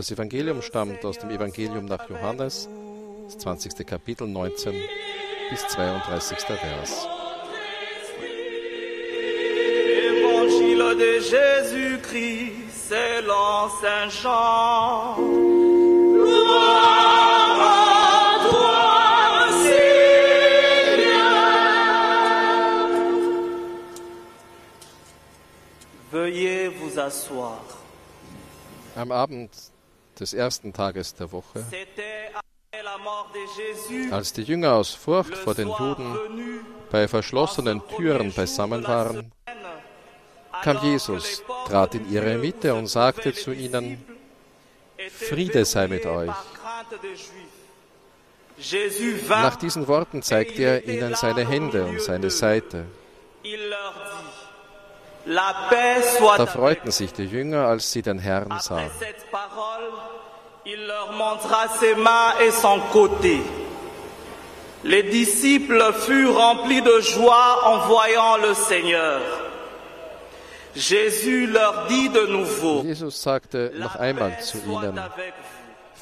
Das Evangelium stammt aus dem Evangelium nach Johannes, das 20. Kapitel 19 bis 32. Vers. De Jésus-Christ. Gloire à toi, Seigneur. Veuillez vous asseoir. Am Abend des ersten Tages der Woche, als die Jünger aus Furcht vor den Juden bei verschlossenen Türen beisammen waren, kam Jesus, trat in ihre Mitte und sagte zu ihnen, Friede sei mit euch. Nach diesen Worten zeigte er ihnen seine Hände und seine Seite. Da freuten sich die Jünger, als sie den Herrn sahen. Les disciples furent remplis de joie en voyant le Seigneur. Jésus leur dit de nouveau, Jesus sagte noch einmal zu ihnen.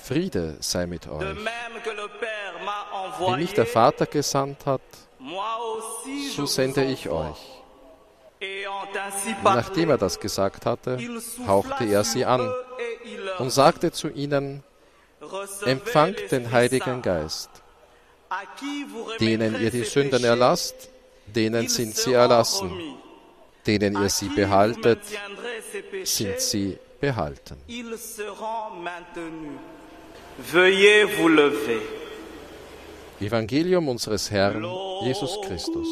Friede sei mit euch. Wie mich der Vater gesandt hat, so sende ich euch. Nachdem er das gesagt hatte, hauchte er sie an und sagte zu ihnen, empfangt den Heiligen. Geist. Denen ihr die Sünden erlasst, denen sind sie erlassen. Denen ihr sie behaltet, sind sie behalten. Evangelium unseres Herrn Jesus Christus.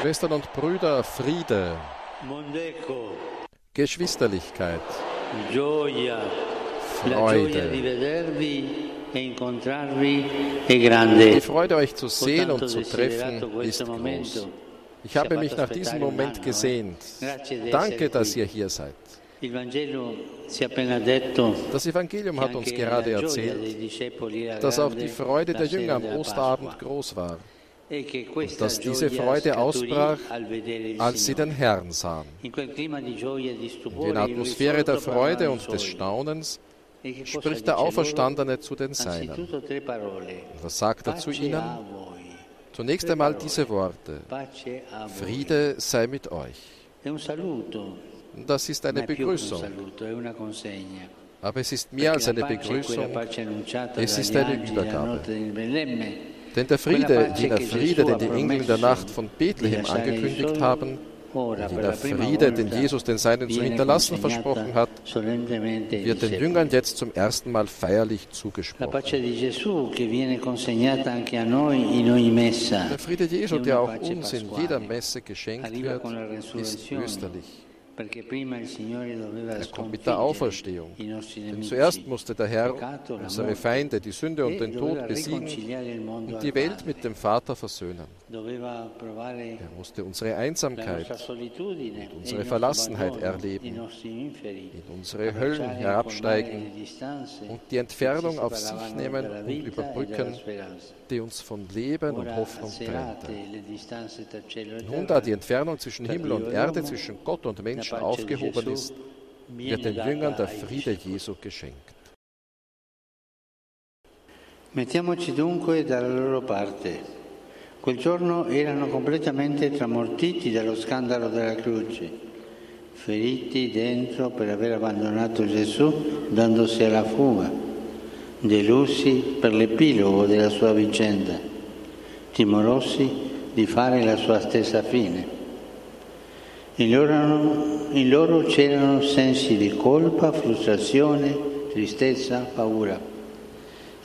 Schwestern und Brüder, Friede, Geschwisterlichkeit, Freude. vedervi e incontrarvi è grande. Die Freude, euch zu sehen und zu treffen, ist groß. Ich habe mich nach diesem Moment gesehnt. Danke, dass ihr hier seid. Das Evangelium hat uns gerade erzählt, dass auch die Freude der Jünger am Osterabend groß war, questa dass diese Freude ausbrach, als sie den Herrn sahen. In der Atmosphäre der Freude und des. Staunens spricht der? Auferstandene zu den Seinen. Was sagt er zu ihnen? Zunächst einmal diese Worte. Friede sei mit euch. Das ist eine Begrüßung. Aber es ist mehr als eine Begrüßung, es ist eine Übergabe. Denn der Friede, jener Friede, den die Engel in der Nacht von Bethlehem angekündigt haben, prima Friede, den Jesus den Seinen zu hinterlassen versprochen hat, wird den. Jüngern jetzt zum ersten Mal feierlich zugesprochen. Der Friede Jesu, der auch uns in jeder Messe geschenkt wird, ist österlich. Er kommt mit der Auferstehung. Denn zuerst musste der Herr unsere Feinde, die Sünde und e den Tod besiegen und die Welt mit dem Vater versöhnen. Er musste unsere Einsamkeit unsere e nostro Verlassenheit erleben, in unsere Höllen herabsteigen und die Entfernung auf sich nehmen und e überbrücken, die uns von Leben und Hoffnung trennte. e Nun, da die Entfernung zwischen Himmel und Erde, zwischen Gott und Menschen aufgehoben ist, wird den Jüngern der Friede. Jesu geschenkt. Mettiamoci dunque dalla loro parte. Quel giorno erano completamente tramortiti dallo scandalo della croce, feriti dentro per aver abbandonato Gesù dandosi alla fuga, delusi per l'epilogo della sua vicenda, timorosi di fare la sua stessa fine. In loro, in loro c'erano sensi di colpa, frustrazione, tristezza, paura.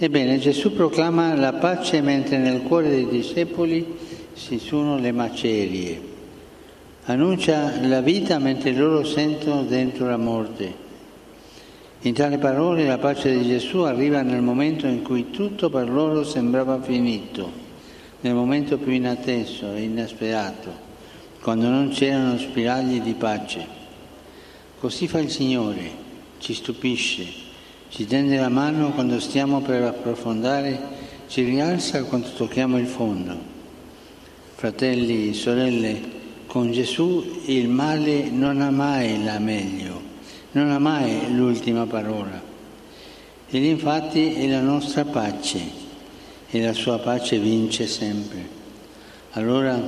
Ebbene, Gesù proclama la pace mentre nel cuore dei discepoli si sono le macerie. Annuncia la vita mentre loro sentono dentro la morte. In tale parole la pace di Gesù arriva nel momento in cui tutto per loro sembrava finito, nel momento più inatteso e inesperato, quando non c'erano spiragli di pace. Così fa il Signore ci stupisce, ci tende la mano quando stiamo per approfondire, ci rialza quando tocchiamo il fondo. Fratelli, sorelle, con Gesù il male non ha mai la meglio, non ha mai l'ultima parola. Ed infatti è la nostra pace e la sua pace vince sempre. Allora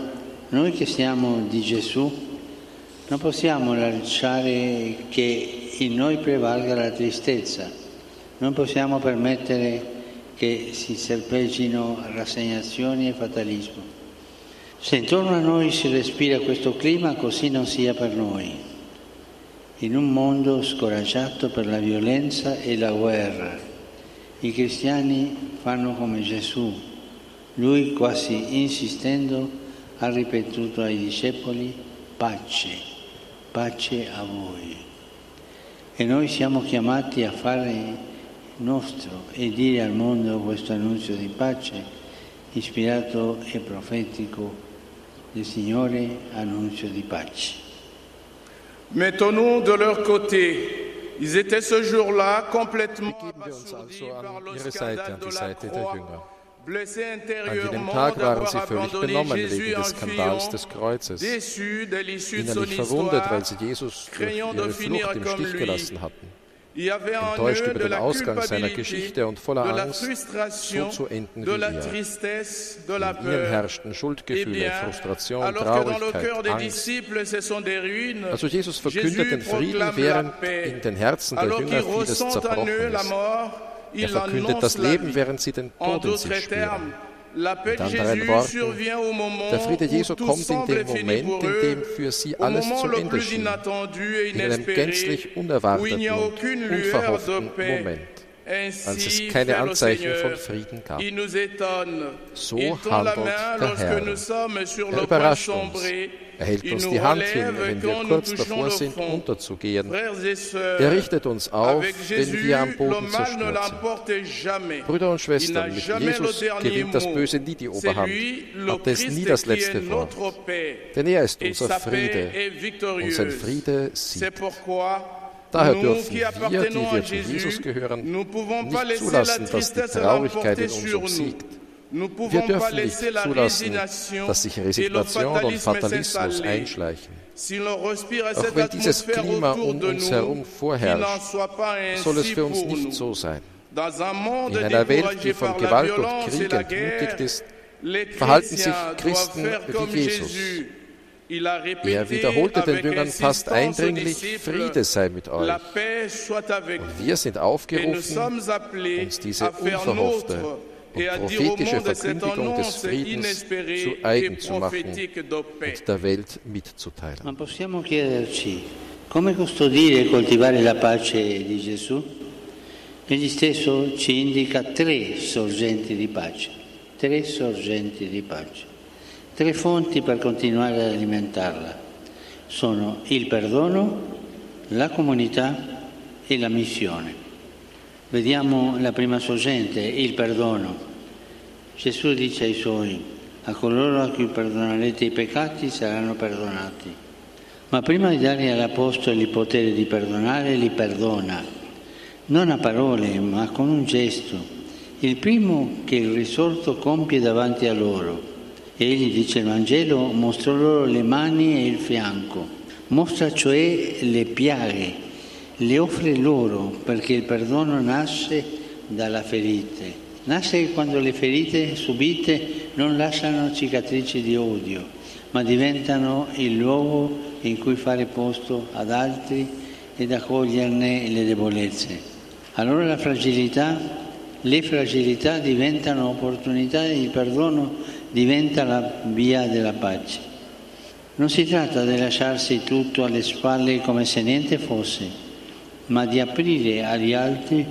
noi che siamo di Gesù non possiamo lasciare che in noi prevalga la tristezza, non possiamo permettere che si serpeggino rassegnazioni e fatalismo. Se intorno a noi si respira questo clima, così non sia per noi. In un mondo scoraggiato per la violenza e la guerra, i cristiani fanno come Gesù. Lui, quasi insistendo, ha ripetuto ai discepoli pace, pace a voi. E noi siamo chiamati a fare nostro e dire al mondo questo annuncio di pace, ispirato e profetico del Signore, annuncio di pace. Mettons-nous de leur côté. Ils étaient ce jour-là complètement abasourdis par an le ihre Seite, scandale an de die la Seite der croix. Jünger. Blessés An jenem intérieurement Tag waren d'avoir sie völlig abandonné benommen Jésus wegen en des Skandals des Kreuzes, déçus de l'issue de son innerlich verwundet, histoire. weil sie Jesus durch craignant de ihre finir Flucht im comme Stich lui. Enttäuscht über de den Ausgang seiner Geschichte und voller Angst, so zu enden de wie er. In peur. herrschten Eh Schuldgefühle, bien, Frustration, Traurigkeit, Angst. Also Jesus verkündet den Frieden, während in den Herzen der Jünger vieles zerbrochen ist. Er verkündet das Leben, während sie den En Tod in sich spüren. Anderen Worten, Der Friede Jesu kommt in dem Moment, in dem für sie alles moment zu le Ende schien, in einem gänzlich unerwarteten unverhofften. Moment, als es keine Anzeichen von Frieden gab. So handelt der Herr. Er überrascht uns. Er hält uns die Hand hin, wenn wir kurz davor sind, unterzugehen. Er richtet uns auf, wenn wir am Boden ne zerstört. Brüder und Schwestern, mit Jesus gewinnt das. Böse nie die Oberhand, hat es nie das letzte Wort. Denn er ist unser Friede und sein. Friede siegt. Daher dürfen wir, die wir zu Jesus gehören, nicht zulassen, dass die Traurigkeit in uns obsiegt. Wir dürfen nicht zulassen, dass sich Resignation und Fatalismus einschleichen. Auch wenn dieses Klima um uns herum vorherrscht, soll es für uns nicht so sein. In einer Welt, die von Gewalt und Krieg entmutigt ist, verhalten sich Christen wie Jesus. Er wiederholte den Jüngern fast eindringlich, Friede sei mit euch. La paix soit avec vous. Wir sind aufgerufen, uns diese unverhoffte und prophetische Verkündigung des Friedens zu eigen zu machen und der Welt mitzuteilen. Ma possiamo chiederci come custodire e coltivare la pace di Gesù? Egli stesso ci indica tre sorgenti di pace, tre sorgenti di pace, tre fonti per continuare ad alimentarla. Sono il perdono, la comunità e la missione. Vediamo la prima sorgente, il perdono. Gesù dice ai suoi, a coloro a cui perdonerete i peccati saranno perdonati. Ma prima di dare agli apostoli il potere di perdonare, li perdona, non a parole, ma con un gesto. Il primo che il risorto compie davanti a loro. Egli, dice il Vangelo, mostrò loro le mani e il fianco, mostra cioè le piaghe, le offre loro perché il perdono nasce dalla ferite. Nasce quando le ferite subite non lasciano cicatrici di odio, ma diventano il luogo in cui fare posto ad altri ed accoglierne le debolezze. Allora la fragilità, le fragilità diventano opportunità il perdono diventa la via della pace. Non si tratta di lasciarsi tutto alle spalle come se niente fosse, ma di aprire agli altri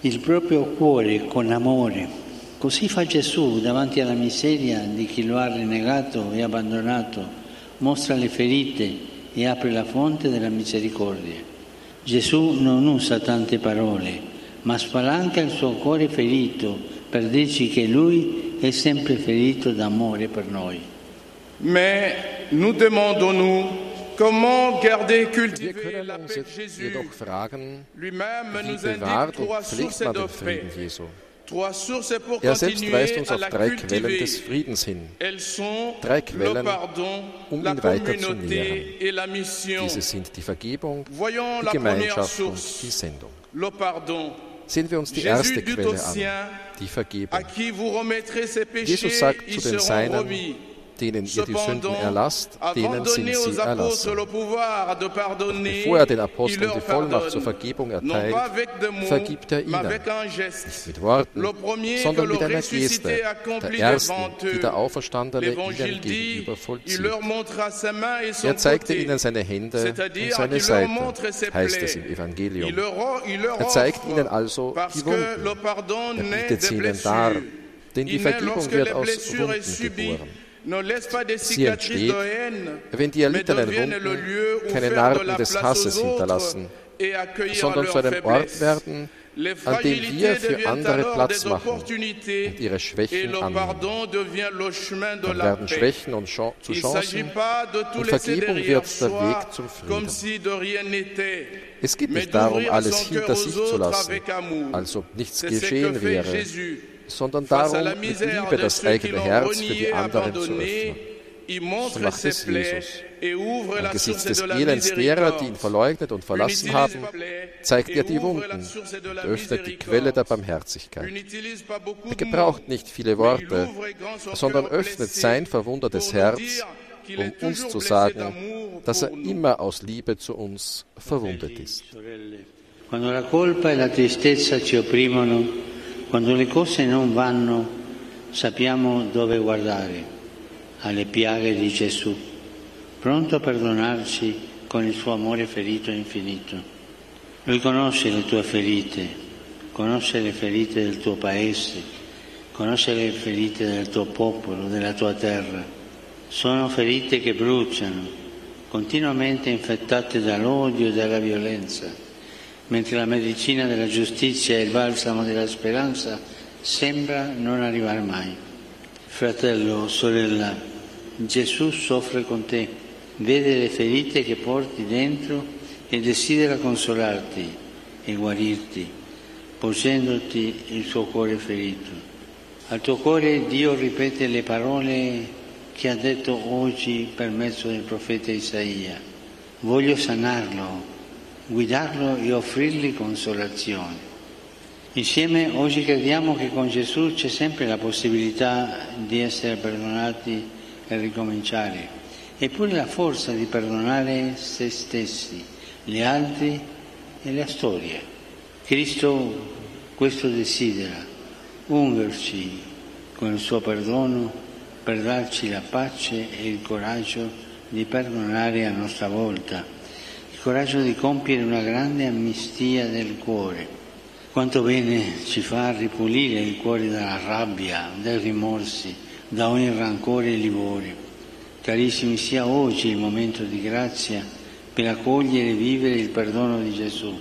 il proprio cuore con amore. Così fa Gesù davanti alla miseria di chi lo ha rinnegato e abbandonato, mostra le ferite e apre la fonte della misericordia. Gesù non usa tante parole, ma spalanca il suo cuore ferito per dirci che Lui è sempre ferito d'amore per noi. Mais nous demandons-nous Comment garder, Wir cultiver können la uns paix de jetzt Jésus jedoch fragen, Lui-même wie nous indique bewahrt und trois pflegt sources man de den paix. Frieden Jesu? Trois sources pour Er selbst weist continuer uns à auf la drei Quellen cultiver. des Friedens hin. Elles sont Drei le Quellen, pardon, um la ihn weiter zu communauté nähren. et la mission. Diese sind die Vergebung, Voyons die Gemeinschaft und die Sendung. Sehen wir uns die erste Quelle an, die Vergebung. Jesus sagt zu den Seinen. Denen ihr die Sünden erlasst, denen de sind sie erlassen. Bevor er den Aposteln die Vollmacht zur. Vergebung erteilt, vergibt er ihnen. geste. mit Worten, sondern mit einer Geste, der ersten, die der Auferstandene ihnen gegenüber vollzieht. Er zeigte ihnen seine Hände und seine Seite, heißt es im Evangelium. Er zeigt ihnen also die Wunden. Er bietet sie ihnen dar, denn die Vergebung wird aus Wunden geboren. Ne Sie entsteht, wenn die erlittenen Wunden keine Narben des Hasses hinterlassen, sondern zu einem Ort werden, an dem wir für andere Platz machen und ihre Schwächen annehmen. Dann werden. Schwächen und Chan- zu Chancen. und Vergebung wird der Weg zum Frieden. Es geht nicht darum, alles hinter sich zu lassen, als ob nichts geschehen wäre. Sondern darum, mit Liebe das eigene Herz für die anderen zu öffnen. So macht es Jesus. Angesichts des Elends derer, die ihn verleugnet und verlassen haben, zeigt er die Wunden und öffnet die. Quelle der Barmherzigkeit. Er gebraucht nicht viele Worte, sondern öffnet sein verwundertes Herz, um uns zu sagen, dass er immer aus Liebe zu uns verwundet ist. Quando la colpa e la tristezza ci opprimono, quando le cose non vanno, sappiamo dove guardare, alle piaghe di Gesù, pronto a perdonarci con il suo amore ferito e infinito. Lui conosce le tue ferite, conosce le ferite del tuo paese, conosce le ferite del tuo popolo, della tua terra. Sono ferite che bruciano, continuamente infettate dall'odio e dalla violenza, mentre la medicina della giustizia e il balsamo della speranza sembra non arrivare mai. Fratello, sorella, Gesù soffre con te, vede le ferite che porti dentro e desidera consolarti e guarirti, posendoti il suo cuore ferito. Al tuo cuore Dio ripete le parole che ha detto oggi per mezzo del profeta Isaia. Voglio sanarlo, guidarlo e offrirgli consolazione. Insieme oggi crediamo che con Gesù c'è sempre la possibilità di essere perdonati e ricominciare, e pure la forza di perdonare se stessi, gli altri e la storia. Cristo questo desidera, ungerci con il suo perdono per darci la pace e il coraggio di perdonare a nostra volta, coraggio di compiere una grande amnistia del cuore. Quanto bene ci fa ripulire il cuore dalla rabbia, dai rimorsi, da ogni rancore e livore. Carissimi, sia oggi il momento di grazia per accogliere e vivere il perdono di Gesù.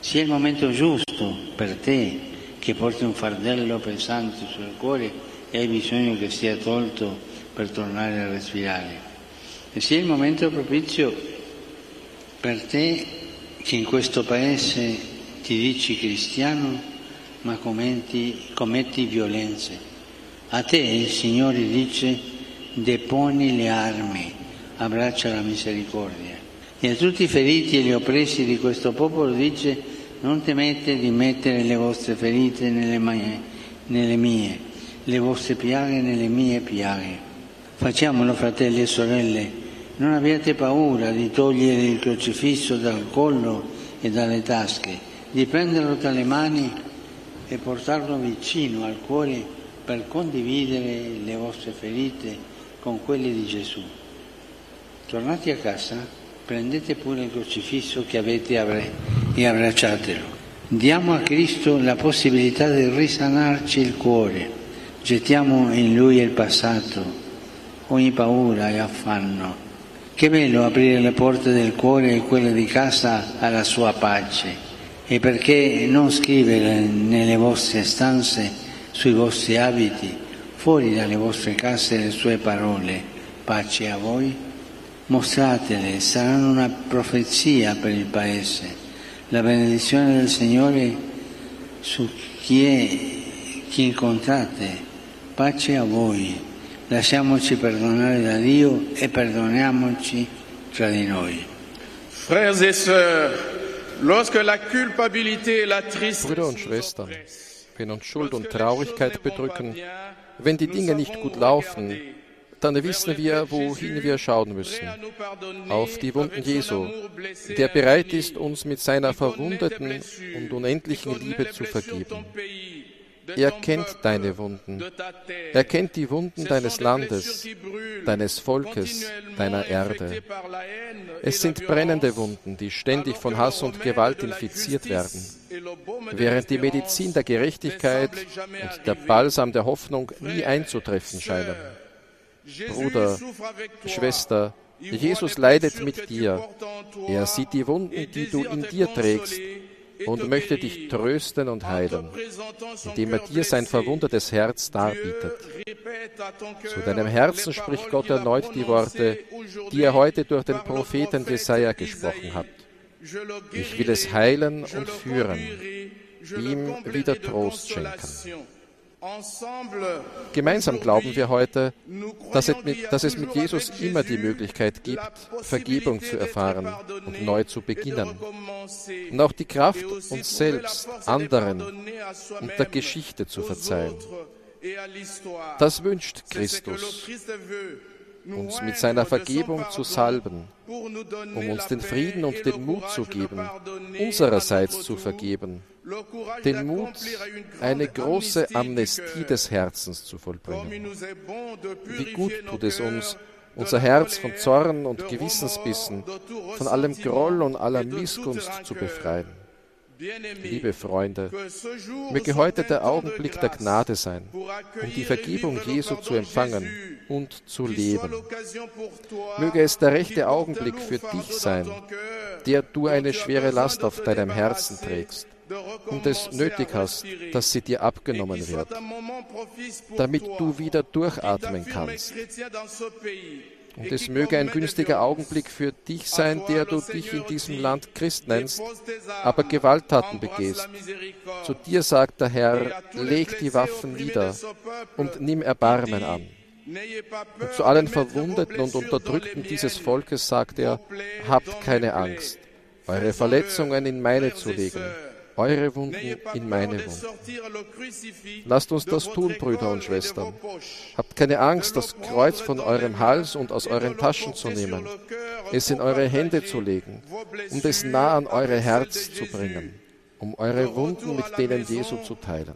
Sia il momento giusto per te che porti un fardello pesante sul cuore e hai bisogno che sia tolto per tornare a respirare. E sia il momento propizio per te che in questo paese ti dici cristiano ma commetti, commetti violenze. A te il Signore dice deponi le armi, abbraccia la misericordia. E a tutti i feriti e gli oppressi di questo popolo dice non temete di mettere le vostre ferite nelle, mie, nelle mie, le vostre piaghe nelle mie piaghe. Facciamolo fratelli e sorelle, non abbiate paura di togliere il crocifisso dal collo e dalle tasche, di prenderlo tra le mani e portarlo vicino al cuore per condividere le vostre ferite con quelle di Gesù. Tornati a casa, prendete pure il crocifisso che avete e abbracciatelo. Diamo a Cristo la possibilità di risanarci il cuore. Gettiamo in Lui il passato, ogni paura e affanno. Che bello aprire le porte del cuore e quelle di casa alla sua pace. E perché non scrivere nelle vostre stanze, sui vostri abiti, fuori dalle vostre case le sue parole, pace a voi? Mostratele, saranno una profezia per il Paese. La benedizione del Signore su chi, è, chi incontrate. Pace a voi. Lasciamoci perdonare da Dio e perdoniamoci tra di noi. Frères et sœurs, lorsque la culpabilité et la tristesse Brüder und Schwestern, wenn uns Schuld und Traurigkeit bedrücken, wenn die Dinge nicht gut laufen, dann wissen wir, wohin wir schauen müssen. Auf die Wunden Jesu, der bereit ist, uns mit seiner verwundeten und unendlichen Liebe zu vergeben. Er kennt deine Wunden. Er kennt die Wunden deines Landes, deines Volkes, deiner Erde. Es sind brennende Wunden, die ständig von Hass und Gewalt infiziert werden. Während die Medizin der Gerechtigkeit und der Balsam der Hoffnung nie einzutreffen scheinen. Bruder, Schwester, Jesus leidet mit dir. Er sieht die Wunden, die du in dir trägst und möchte dich trösten und heilen, indem er dir sein verwundertes Herz darbietet. Zu deinem Herzen spricht Gott erneut die Worte, die er heute durch den Propheten Jesaja gesprochen hat. Ich will es heilen und führen, ihm wieder Trost schenken. Gemeinsam glauben wir heute, dass es, mit, dass es mit Jesus immer die Möglichkeit gibt, Vergebung zu erfahren und neu zu beginnen. Und auch die Kraft, uns selbst, anderen und der Geschichte zu verzeihen. Das wünscht Christus, uns mit seiner Vergebung zu salben, um uns den Frieden und den Mut zu geben, unsererseits zu vergeben den Mut, eine große Amnestie des Herzens zu vollbringen. Wie gut tut es uns, unser Herz von Zorn und Gewissensbissen, von allem Groll und aller Missgunst zu befreien. Liebe Freunde, möge heute der Augenblick der Gnade sein, um die Vergebung Jesu zu empfangen und zu leben. Möge es der rechte Augenblick für dich sein, der du eine schwere Last auf deinem Herzen trägst und es nötig hast, dass sie dir abgenommen wird, damit du wieder durchatmen kannst. Und es möge ein günstiger Augenblick für dich sein, der du dich in diesem Land Christ nennst, aber Gewalttaten begehst. Zu dir sagt der Herr, leg die Waffen nieder und nimm Erbarmen an. Und zu allen Verwundeten und Unterdrückten dieses Volkes sagt er, habt keine Angst, eure Verletzungen in meine zu legen eure Wunden in meine Wunden. Lasst uns das tun, Brüder und Schwestern. Habt keine Angst, das Kreuz von eurem Hals und aus euren Taschen zu nehmen, es in eure Hände zu legen und es nah an eure Herz zu bringen um eure Wunden mit denen Jesu zu teilen.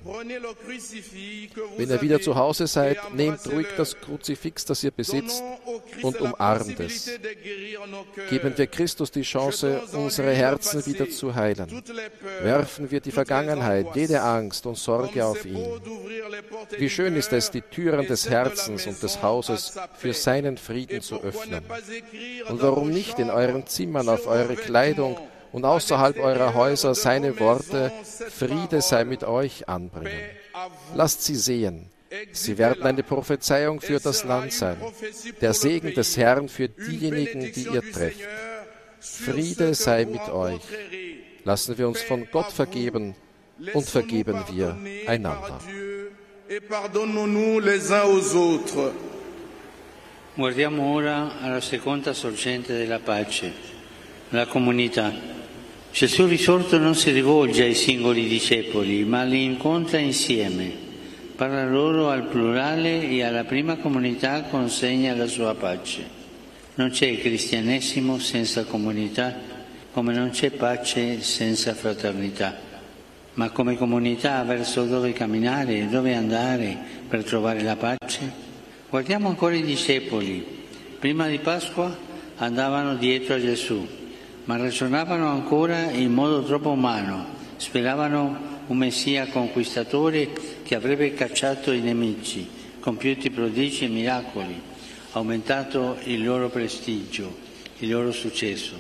Wenn ihr wieder zu Hause seid, nehmt ruhig das Kruzifix, das ihr besitzt, und umarmt es. Geben wir Christus die Chance, unsere Herzen wieder zu heilen. Werfen wir die Vergangenheit, jede Angst und Sorge auf ihn. Wie schön ist es, die Türen des Herzens und des Hauses für seinen Frieden zu öffnen. Und warum nicht in euren Zimmern auf eure Kleidung und außerhalb eurer Häuser seine Worte, Friede sei mit euch, anbringen. Lasst sie sehen. Sie werden eine Prophezeiung für das Land sein, der Segen des Herrn für diejenigen, die ihr trefft. Friede sei mit euch. Lassen wir uns von Gott vergeben und vergeben wir einander. Guardiamo ora alla seconda sorgente della pace, la comunità. Gesù risorto non si rivolge ai singoli discepoli, ma li incontra insieme. Parla loro al plurale e alla prima comunità consegna la sua pace. Non c'è cristianesimo senza comunità, come non c'è pace senza fraternità. Ma come comunità verso dove camminare, dove andare per trovare la pace? Guardiamo ancora i discepoli. Prima di Pasqua andavano dietro a Gesù ma ragionavano ancora in modo troppo umano, speravano un messia conquistatore che avrebbe cacciato i nemici, compiuti prodigi e miracoli, aumentato il loro prestigio, il loro successo.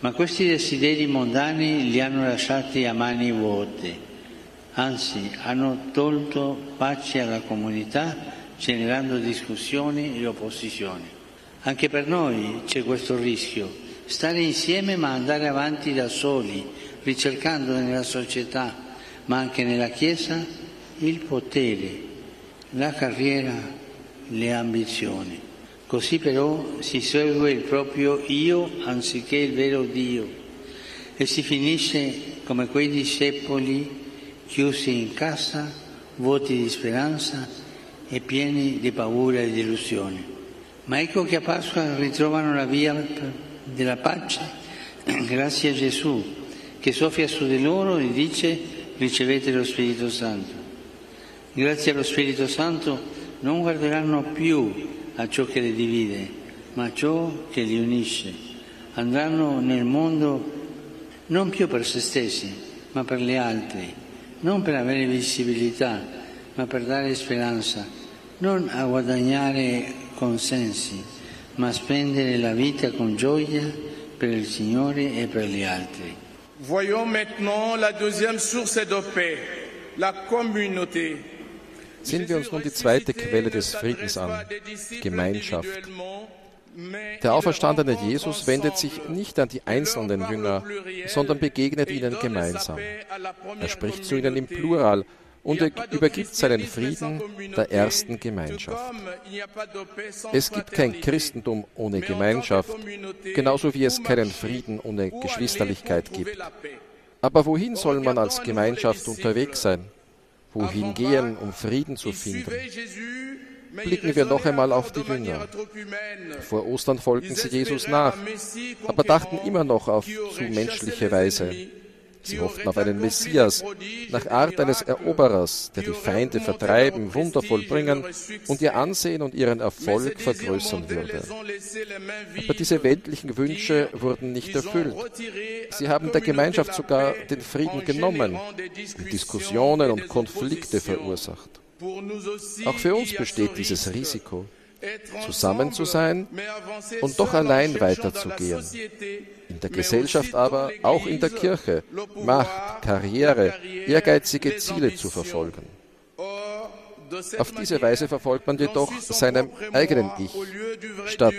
Ma questi desideri mondani li hanno lasciati a mani vuote, anzi hanno tolto pace alla comunità generando discussioni e opposizioni. Anche per noi c'è questo rischio, stare insieme ma andare avanti da soli, ricercando nella società, ma anche nella Chiesa, il potere, la carriera, le ambizioni. Così però si segue il proprio io anziché il vero Dio e si finisce come quei discepoli chiusi in casa, vuoti di speranza e pieni di paura e di illusione. Ma ecco che a Pasqua ritrovano la via della pace grazie a Gesù che soffia su di loro e dice ricevete lo Spirito Santo. Grazie allo Spirito Santo non guarderanno più a ciò che le divide, ma a ciò che li unisce. Andranno nel mondo non più per se stessi, ma per gli altri, non per avere visibilità, ma per dare speranza, non a guadagnare consensi, ma spendere la vita con gioia per il Signore e per gli altri. Voyons maintenant la deuxième source de paix, la communauté. Sehen wir uns nun die zweite Quelle des Friedens an, Gemeinschaft. Der auferstandene Jesus wendet sich nicht an die einzelnen Jünger, sondern begegnet ihnen gemeinsam. Er spricht zu ihnen im Plural und er übergibt seinen Frieden der ersten Gemeinschaft. Es gibt kein Christentum ohne Gemeinschaft, genauso wie es keinen Frieden ohne Geschwisterlichkeit gibt. Aber wohin soll man als Gemeinschaft unterwegs sein? Wohin gehen, um Frieden zu finden? Blicken wir noch einmal auf die Jünger. Vor Ostern folgten sie Jesus nach, aber dachten immer noch auf zu menschliche Weise. Sie hofften auf einen Messias, nach Art eines Eroberers, der die Feinde vertreiben, Wunder vollbringen und ihr Ansehen und ihren Erfolg vergrößern würde. Aber diese weltlichen Wünsche wurden nicht erfüllt. Sie haben der Gemeinschaft sogar den Frieden genommen und Diskussionen und Konflikte verursacht. Auch für uns besteht dieses Risiko, zusammen zu sein und doch allein weiterzugehen. In der Gesellschaft aber, auch in der Kirche, Macht, Karriere, ehrgeizige Ziele zu verfolgen. Auf diese Weise verfolgt man jedoch seinem eigenen Ich, statt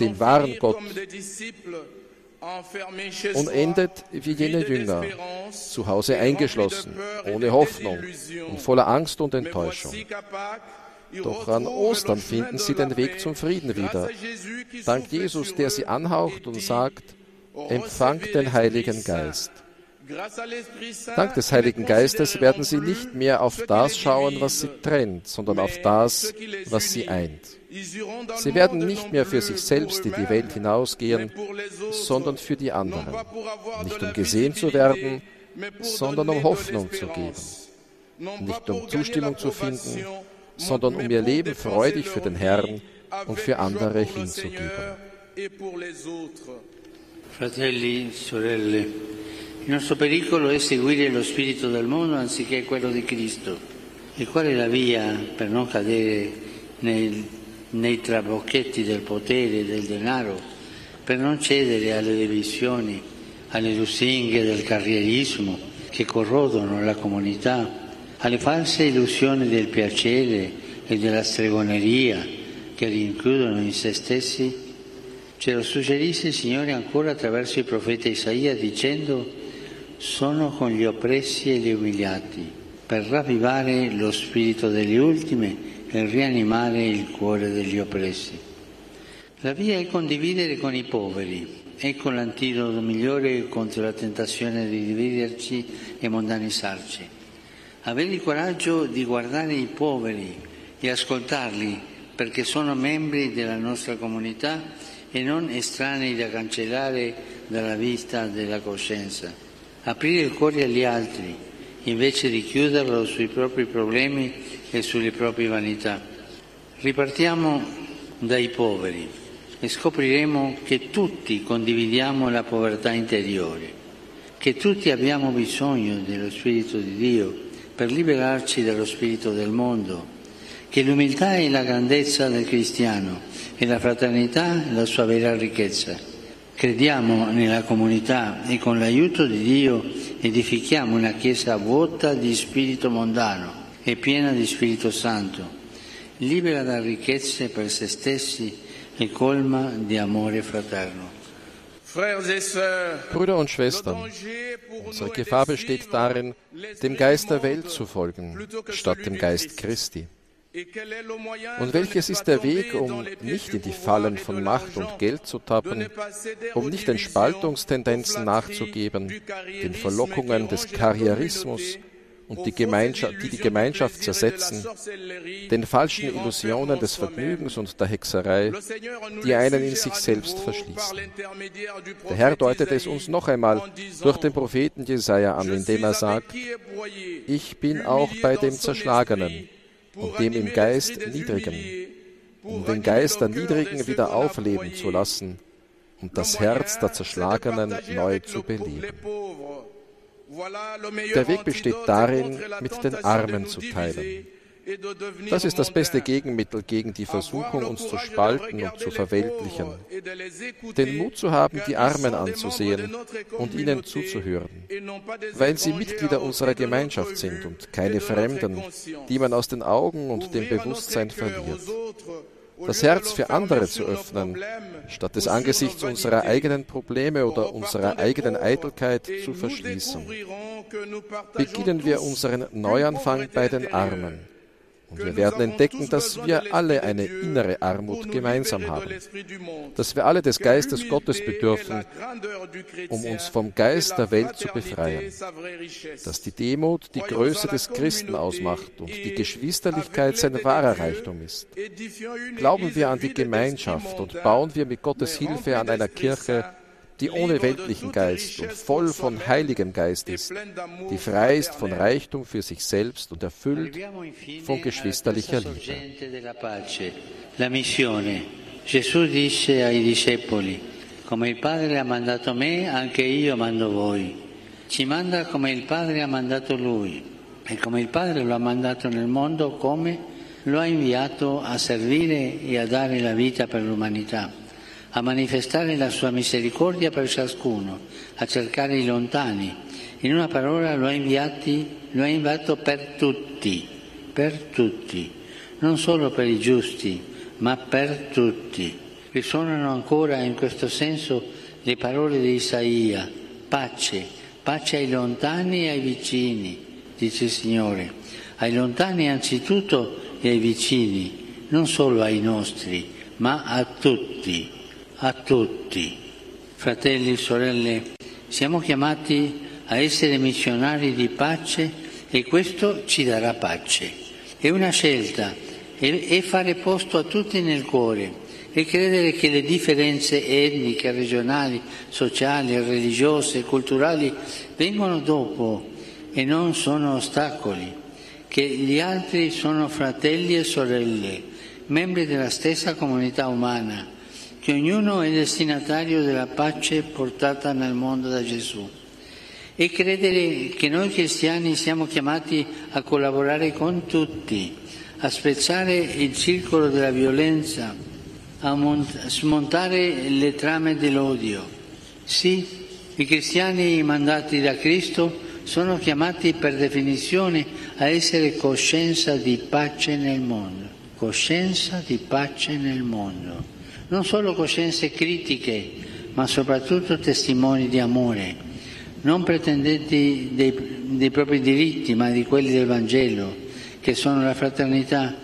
dem wahren Gott und endet wie jene Jünger, zu Hause eingeschlossen, ohne Hoffnung und voller Angst und Enttäuschung. Doch an Ostern finden sie den Weg zum Frieden wieder. Dank Jesus, der sie anhaucht und sagt, empfangt den Heiligen Geist. Dank des Heiligen Geistes werden sie nicht mehr auf das schauen, was sie trennt, sondern auf das, was sie eint. Sie werden nicht mehr für sich selbst in die Welt hinausgehen, sondern für die anderen. Nicht um gesehen zu werden, sondern um Hoffnung zu geben. Nicht um Zustimmung zu finden, sondern um ihr Leben freudig für den Herrn und für andere hinzugeben. Fratelli, sorelle, il nostro pericolo è seguire lo spirito del mondo anziché quello di Cristo. E qual è la via per non cadere nei, nei trabocchetti del potere e del denaro, per non cedere alle divisioni, alle lusinghe del carrierismo che corrodono la comunità alle false illusioni del piacere e della stregoneria che rinchiudono in se stessi, ce lo suggerisce il Signore ancora attraverso il profeta Isaia dicendo sono con gli oppressi e gli umiliati per ravvivare lo spirito degli ultimi e rianimare il cuore degli oppressi. La via è condividere con i poveri, ecco l'antidoto migliore contro la tentazione di dividerci e mondanizzarci avere il coraggio di guardare i poveri e ascoltarli perché sono membri della nostra comunità e non estranei da cancellare dalla vista della coscienza. Aprire il cuore agli altri invece di chiuderlo sui propri problemi e sulle proprie vanità. Ripartiamo dai poveri e scopriremo che tutti condividiamo la povertà interiore, che tutti abbiamo bisogno dello Spirito di Dio per liberarci dallo spirito del mondo, che l'umiltà è la grandezza del cristiano e la fraternità la sua vera ricchezza. Crediamo nella comunità e con l'aiuto di Dio edifichiamo una Chiesa vuota di spirito mondano e piena di Spirito Santo, libera da ricchezze per se stessi e colma di amore fraterno. Brüder und Schwestern, unsere Gefahr besteht darin, dem Geist der Welt zu folgen, statt dem Geist Christi. Und welches ist der Weg, um nicht in die Fallen von Macht und Geld zu tappen, um nicht den Spaltungstendenzen nachzugeben, den Verlockungen des Karrierismus und die, die die Gemeinschaft zersetzen, den falschen Illusionen des Vergnügens und der Hexerei, die einen in sich selbst verschließen. Der Herr deutet es uns noch einmal durch den Propheten Jesaja an, indem er sagt: Ich bin auch bei dem Zerschlagenen und dem im Geist Niedrigen, um den Geist der Niedrigen wieder aufleben zu lassen und das Herz der Zerschlagenen neu zu beleben. Der Weg besteht darin, mit den Armen zu teilen. Das ist das beste Gegenmittel gegen die Versuchung, uns zu spalten und zu verweltlichen. Den Mut zu haben, die Armen anzusehen und ihnen zuzuhören, weil sie Mitglieder unserer Gemeinschaft sind und keine Fremden, die man aus den Augen und dem Bewusstsein verliert das Herz für andere zu öffnen, statt es angesichts unserer eigenen Probleme oder unserer eigenen Eitelkeit zu verschließen. Beginnen wir unseren Neuanfang bei den Armen und wir werden entdecken, dass wir alle eine innere Armut gemeinsam haben, dass wir alle des Geistes Gottes bedürfen, um uns vom Geist der Welt zu befreien, dass die Demut die Größe des Christen ausmacht und die Geschwisterlichkeit sein wahrer Reichtum ist. Glauben wir an die Gemeinschaft und bauen wir mit Gottes Hilfe an einer Kirche, die ohne weltlichen Geist und voll von Heiligem Geist ist, die frei ist von Reichtum für sich selbst und erfüllt von geschwisterlicher Liebe. Gesù disse ai discepoli, come il Padre ha mandato me, anche io mando voi. Ci manda come il Padre ha mandato lui e come il Padre lo ha mandato nel mondo, come lo ha inviato a servire e a dare la vita per l'umanità a manifestare la sua misericordia per ciascuno, a cercare i lontani. In una parola lo ha, inviati, lo ha inviato per tutti, per tutti, non solo per i giusti, ma per tutti. Risuonano ancora in questo senso le parole di Isaia, pace, pace ai lontani e ai vicini, dice il Signore, ai lontani anzitutto e ai vicini, non solo ai nostri, ma a tutti a tutti. Fratelli e sorelle, siamo chiamati a essere missionari di pace e questo ci darà pace. È una scelta, è fare posto a tutti nel cuore e credere che le differenze etniche, regionali, sociali, religiose, culturali vengono dopo e non sono ostacoli, che gli altri sono fratelli e sorelle, membri della stessa comunità umana che ognuno è destinatario della pace portata nel mondo da Gesù e credere che noi cristiani siamo chiamati a collaborare con tutti, a spezzare il circolo della violenza, a mont- smontare le trame dell'odio. Sì, i cristiani mandati da Cristo sono chiamati per definizione a essere coscienza di pace nel mondo, coscienza di pace nel mondo non solo coscienze critiche, ma soprattutto testimoni di amore, non pretendenti dei, dei propri diritti, ma di quelli del Vangelo, che sono la fraternità,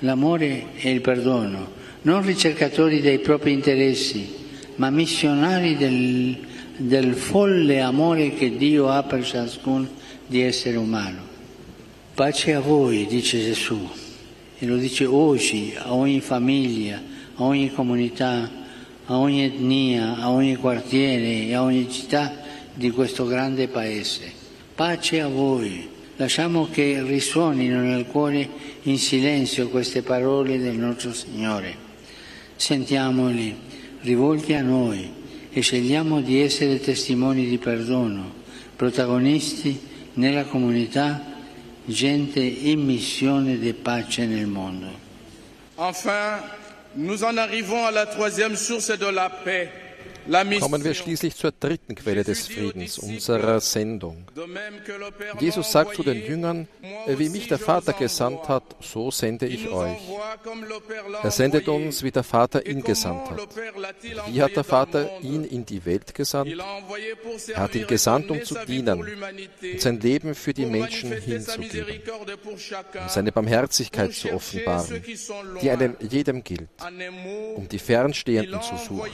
l'amore e il perdono, non ricercatori dei propri interessi, ma missionari del, del folle amore che Dio ha per ciascun di essere umano. Pace a voi, dice Gesù, e lo dice oggi a ogni famiglia, a ogni comunità, a ogni etnia, a ogni quartiere e a ogni città di questo grande paese. Pace a voi. Lasciamo che risuonino nel cuore in silenzio queste parole del nostro Signore. Sentiamoli rivolti a noi e scegliamo di essere testimoni di perdono, protagonisti nella comunità, gente in missione di pace nel mondo. Enfin, Nous en arrivons à la troisième source de la paix, Kommen wir schließlich zur dritten Quelle des Friedens, unserer Sendung. Jesus sagt zu den Jüngern, wie mich der Vater gesandt hat, so sende ich euch. Er sendet uns, wie der Vater ihn gesandt hat. Wie hat der Vater ihn in die Welt gesandt? Er hat ihn gesandt, um zu dienen und sein Leben für die Menschen hinzugeben, um seine Barmherzigkeit zu offenbaren, die einem jedem gilt, um die Fernstehenden zu suchen.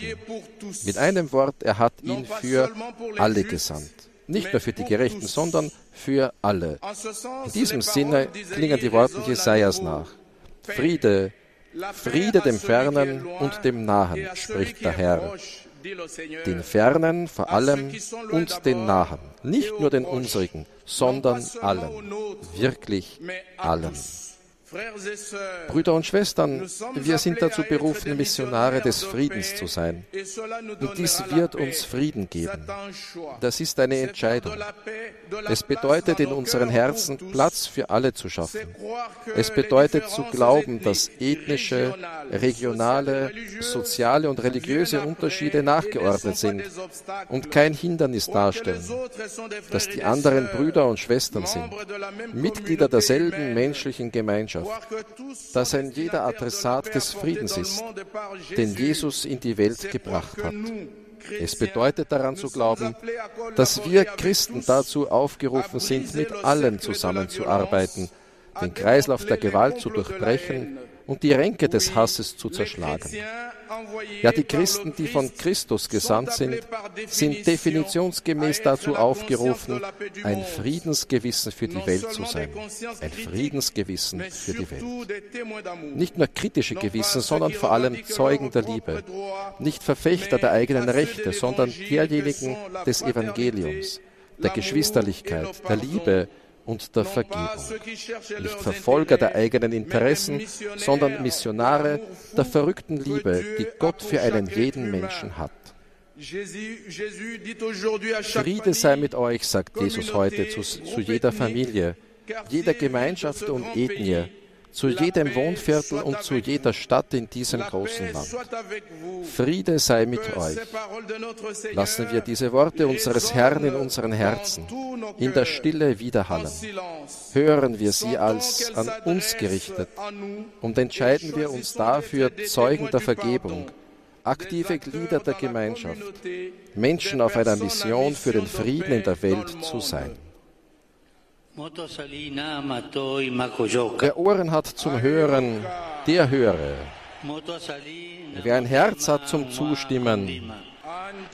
Mit einem Wort, er hat ihn für alle gesandt. Nicht nur für die Gerechten, sondern für alle. In diesem Sinne klingen die Worte Jesajas nach. Friede, Friede dem Fernen und dem Nahen, spricht der Herr. Den Fernen vor allem und den Nahen. Nicht nur den unsrigen, sondern allen. Wirklich allen. Brüder und Schwestern, wir sind dazu berufen, Missionare des Friedens zu sein. Und dies wird uns Frieden geben. Das ist eine Entscheidung. Es bedeutet in unseren Herzen Platz für alle zu schaffen. Es bedeutet zu glauben, dass ethnische, regionale, soziale und religiöse Unterschiede nachgeordnet sind und kein Hindernis darstellen, dass die anderen Brüder und Schwestern sind, Mitglieder derselben menschlichen Gemeinschaft dass ein jeder Adressat des Friedens ist, den Jesus in die Welt gebracht hat. Es bedeutet daran zu glauben, dass wir Christen dazu aufgerufen sind, mit allen zusammenzuarbeiten, den Kreislauf der Gewalt zu durchbrechen und die Ränke des Hasses zu zerschlagen. Ja, die Christen, die von Christus gesandt sind, sind definitionsgemäß dazu aufgerufen, ein Friedensgewissen für die Welt zu sein. Ein Friedensgewissen für die Welt. Nicht nur kritische Gewissen, sondern vor allem Zeugen der Liebe. Nicht Verfechter der eigenen Rechte, sondern derjenigen des Evangeliums, der Geschwisterlichkeit, der Liebe, und der Vergebung. Nicht Verfolger der eigenen Interessen, sondern Missionare der verrückten Liebe, die Gott für einen jeden Menschen hat. Friede sei mit euch, sagt Jesus heute zu, zu jeder Familie, jeder Gemeinschaft und Ethnie, zu jedem Wohnviertel und zu jeder Stadt in diesem großen Land. Friede sei mit euch. Lassen wir diese Worte unseres Herrn in unseren Herzen, in der Stille widerhallen. Hören wir sie als an uns gerichtet und entscheiden wir uns dafür, Zeugen der Vergebung, aktive Glieder der Gemeinschaft, Menschen auf einer Mission für den Frieden in der Welt zu sein. Wer Ohren hat zum Hören, der höre. Wer ein Herz hat zum Zustimmen,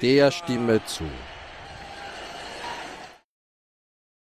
der stimme zu.